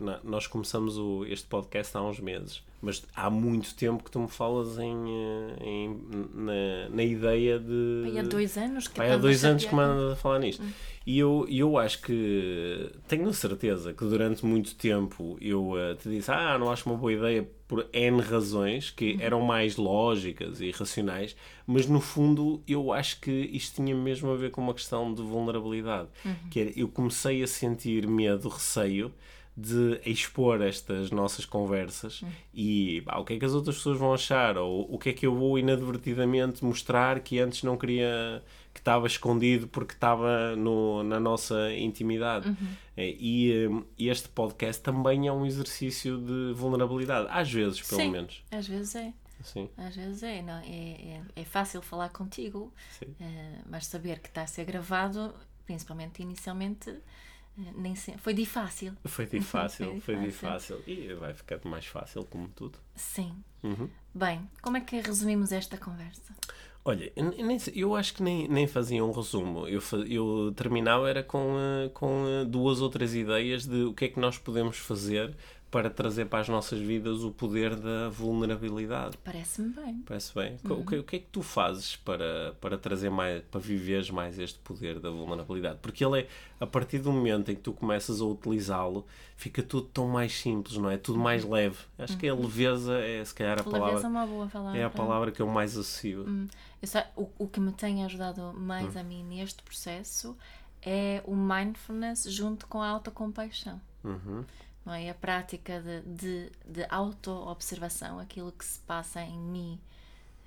na- nós começamos o- este podcast há uns meses, mas há muito tempo que tu me falas em, eh, em- na, na ideia de. Há dois anos que Pai, há dois anos que me a falar nisto. E eu, eu acho que tenho certeza que durante muito tempo eu uh, te disse, ah, não acho uma boa ideia por N razões que eram mais lógicas e racionais, mas no fundo eu acho que isto tinha mesmo a ver com uma questão de vulnerabilidade. Uhum. Que era, eu comecei a sentir medo, receio de expor estas nossas conversas uhum. e pá, o que é que as outras pessoas vão achar ou o que é que eu vou inadvertidamente mostrar que antes não queria que estava escondido porque estava no, na nossa intimidade. Uhum. E, e, este podcast também é um exercício de vulnerabilidade, às vezes, pelo Sim, menos. Às vezes é. Sim. Às vezes é, não, é, é, é fácil falar contigo, uh, mas saber que está a ser gravado, principalmente inicialmente, uh, nem sempre, foi difícil. Foi difícil, foi difícil. E vai ficar mais fácil, como tudo. Sim. Uhum. Bem, como é que resumimos esta conversa? Olha, eu, eu acho que nem, nem fazia um resumo. Eu, eu terminava era com, eh, com eh, duas ou três ideias de o que é que nós podemos fazer para trazer para as nossas vidas o poder da vulnerabilidade. Parece-me bem. Parece bem. Uhum. O, que, o que é que tu fazes para, para trazer mais, para viveres mais este poder da vulnerabilidade? Porque ele é, a partir do momento em que tu começas a utilizá-lo, fica tudo tão mais simples, não é? Tudo mais uhum. leve. Acho uhum. que a leveza é, se calhar, a leveza palavra. É, uma boa palavra. é a palavra que eu mais associo. Uhum. Sei, o, o que me tem ajudado mais uhum. a mim neste processo é o mindfulness junto com a autocompaixão. Uhum não é? A prática de, de, de auto-observação, aquilo que se passa em mim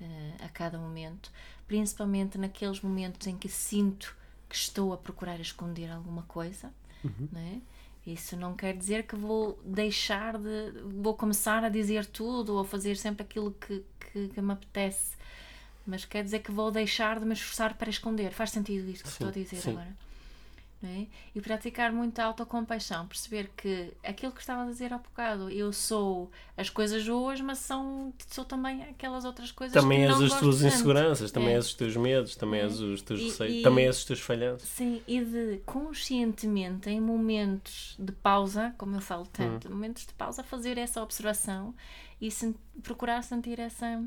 uh, a cada momento, principalmente naqueles momentos em que sinto que estou a procurar esconder alguma coisa, uhum. não é? Isso não quer dizer que vou deixar de. vou começar a dizer tudo ou fazer sempre aquilo que, que, que me apetece, mas quer dizer que vou deixar de me esforçar para esconder. Faz sentido isto que sim, estou a dizer sim. agora? É? E praticar muita autocompaixão, perceber que aquilo que estava a dizer há bocado, eu sou as coisas boas, mas são, sou também aquelas outras coisas também que és as tuas inseguranças, também é. és os teus medos, também é. és os teus receios, também és os teus falhanças. Sim, e de conscientemente, em momentos de pausa, como eu falo tanto, hum. momentos de pausa, fazer essa observação e se, procurar sentir essa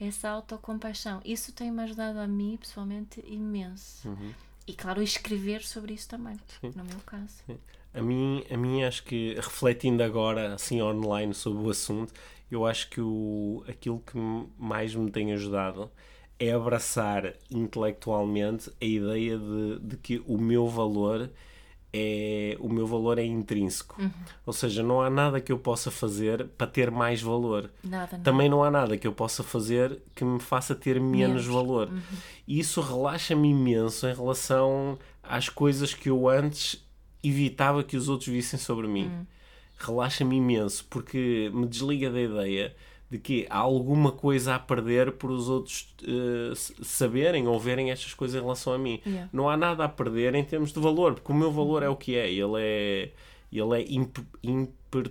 essa autocompaixão. Isso tem-me ajudado a mim, pessoalmente, imenso. Uhum. E claro, escrever sobre isso também, Sim. no meu caso. Sim. A mim, a mim acho que, refletindo agora, assim, online sobre o assunto, eu acho que o, aquilo que mais me tem ajudado é abraçar intelectualmente a ideia de, de que o meu valor é o meu valor é intrínseco. Uhum. Ou seja, não há nada que eu possa fazer para ter mais valor. Nada, Também não há nada que eu possa fazer que me faça ter menos, menos. valor. Uhum. E isso relaxa-me imenso em relação às coisas que eu antes evitava que os outros vissem sobre mim. Uhum. Relaxa-me imenso porque me desliga da ideia de que há alguma coisa a perder por os outros uh, saberem ou verem estas coisas em relação a mim. Yeah. Não há nada a perder em termos de valor, porque o meu valor é o que é. Ele é. Ele é imper. imper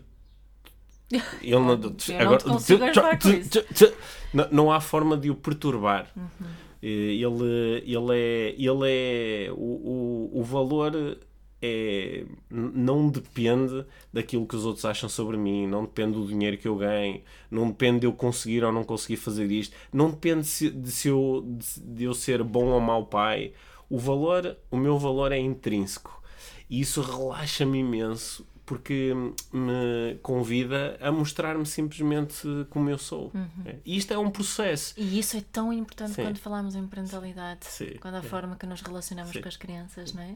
ele não, agora, não, não há forma de o perturbar. Uhum. Ele, ele é, ele é o, o, o valor é, não depende daquilo que os outros acham sobre mim, não depende do dinheiro que eu ganho, não depende de eu conseguir ou não conseguir fazer isto, não depende de se, de, se eu, de, de eu ser bom ou mau pai. O valor, o meu valor é intrínseco e isso relaxa-me imenso porque me convida a mostrar-me simplesmente como eu sou. Uhum. E isto é um processo. E isso é tão importante Sim. quando falamos em parentalidade, Sim. quando a é. forma que nos relacionamos Sim. com as crianças, não é?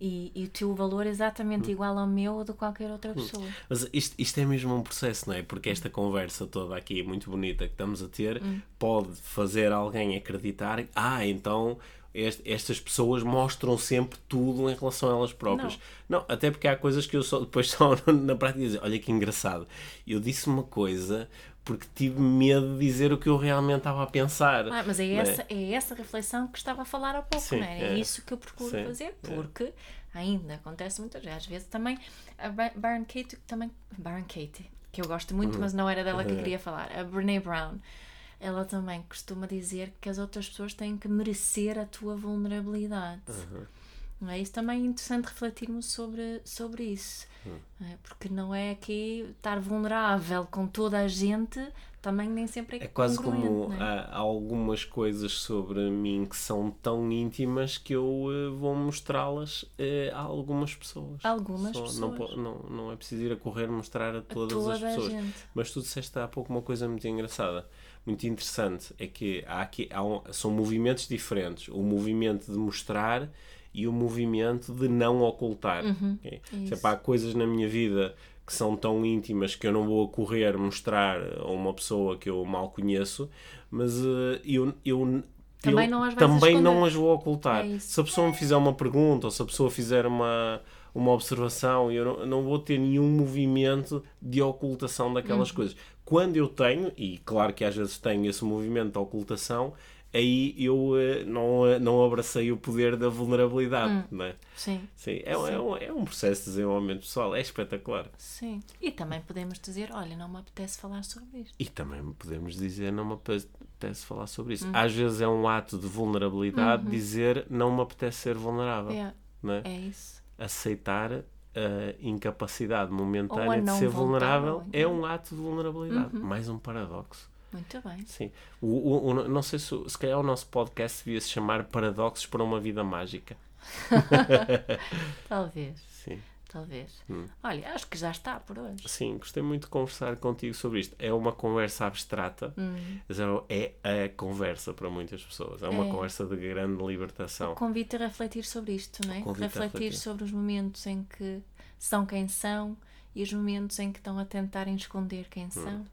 E, e, o teu valor é exatamente hum. igual ao meu ou de qualquer outra hum. pessoa. Mas isto, isto é mesmo um processo, não é? Porque esta conversa toda aqui, muito bonita que estamos a ter, hum. pode fazer alguém acreditar, ah, então estas pessoas mostram sempre tudo em relação a elas próprias. Não, não até porque há coisas que eu só depois só na prática dizer, olha que engraçado, eu disse uma coisa porque tive medo de dizer o que eu realmente estava a pensar. Ah, mas é, é? essa, é? é essa reflexão que estava a falar há pouco, Sim, não é? É, é isso que eu procuro Sim, fazer, é. porque ainda acontece muitas vezes. Às vezes também, a Baron Kate também, Baron Kate, que eu gosto muito, uhum. mas não era dela que eu uhum. queria falar, a Brene Brown, ela também costuma dizer que as outras pessoas têm que merecer a tua vulnerabilidade. Uhum. Não é? Isso também é interessante refletirmos sobre, sobre isso. Hum. Porque não é aqui estar vulnerável com toda a gente, também nem sempre é É quase como não é? há, algumas coisas sobre mim que são tão íntimas que eu eh, vou mostrá-las eh, a algumas pessoas. Algumas Só- Não, pessoas. po- não, não é preciso ir a correr mostrar a todas toda as a pessoas. gente. Mas tu disseste há pouco uma coisa muito engraçada, muito interessante, é que há aqui, há um- são movimentos diferentes. O movimento de mostrar e o movimento de não ocultar. Uhum. isso. Sempre há coisas na minha vida que são tão íntimas que eu não vou a correr mostrar a uma pessoa que eu mal conheço, mas eh, eu, eu, Também eu não as também não as vou ocultar. É se a pessoa me fizer uma pergunta ou se a pessoa fizer uma, uma observação, eu não, não vou ter nenhum movimento de ocultação daquelas Uhum. coisas. Quando eu tenho, e claro que às vezes tenho esse movimento de ocultação, aí eu eh, não, eh, não abracei o poder da vulnerabilidade. Hum. Não é? Sim, Sim, é, um- é, um, é um processo de desenvolvimento pessoal, é espetacular. sim. E também podemos dizer, olha, não me apetece falar sobre isto. E também podemos dizer, não me apetece falar sobre Hum. isso. Às vezes é um ato de vulnerabilidade dizer, não me apetece ser vulnerável. Uhum. É, Não é? é isso. Aceitar a incapacidade Ou a momentânea de ser vulnerável é um ato de vulnerabilidade. Mais um paradoxo. Muito bem. Sim. O, o- o- não sei se, se calhar o nosso podcast devia se chamar Paradoxos para uma Vida Mágica. Talvez, Sim. talvez. Hum. Olha, acho que já está por hoje. Sim, gostei muito de conversar contigo sobre isto. É uma conversa abstrata, Hum. é é a conversa para muitas pessoas. É uma É. conversa de grande libertação. Convite a refletir sobre isto, não é? Refletir, refletir. sobre os momentos em que são quem são e os momentos em que estão a tentarem esconder quem são.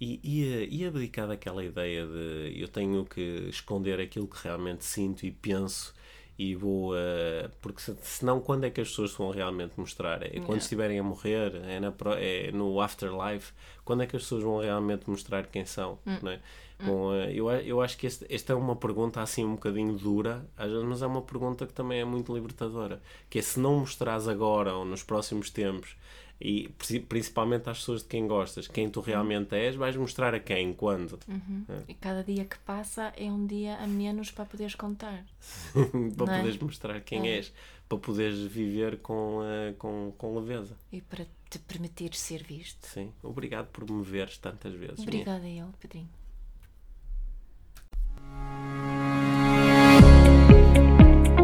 E, e, a- e abdicar daquela ideia de eu tenho que esconder aquilo que realmente sinto e penso e vou. eh, porque se- senão, quando é que as pessoas vão realmente mostrar? É quando estiverem a morrer? É, na, é no afterlife? Quando é que as pessoas vão realmente mostrar quem são? Não é? Bom, eh, eu, a- eu acho que este- esta é uma pergunta assim um bocadinho dura, mas é uma pergunta que também é muito libertadora. Que é se não mostrares agora ou nos próximos tempos, e pri- principalmente às pessoas de quem gostas, quem tu realmente és, vais mostrar a quem, quando. E cada dia que passa é um dia a menos para poderes contar. para Não é? poderes mostrar quem É. és, para poderes viver com, eh, com, com leveza. E para te permitir ser visto. Sim. Obrigado por me veres tantas vezes. minha. Obrigada a ele, Pedrinho.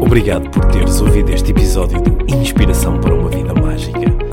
Obrigado por teres ouvido este episódio do Inspiração para uma Vida Mágica.